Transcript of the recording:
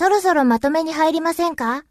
そろそろまとめに入りませんか？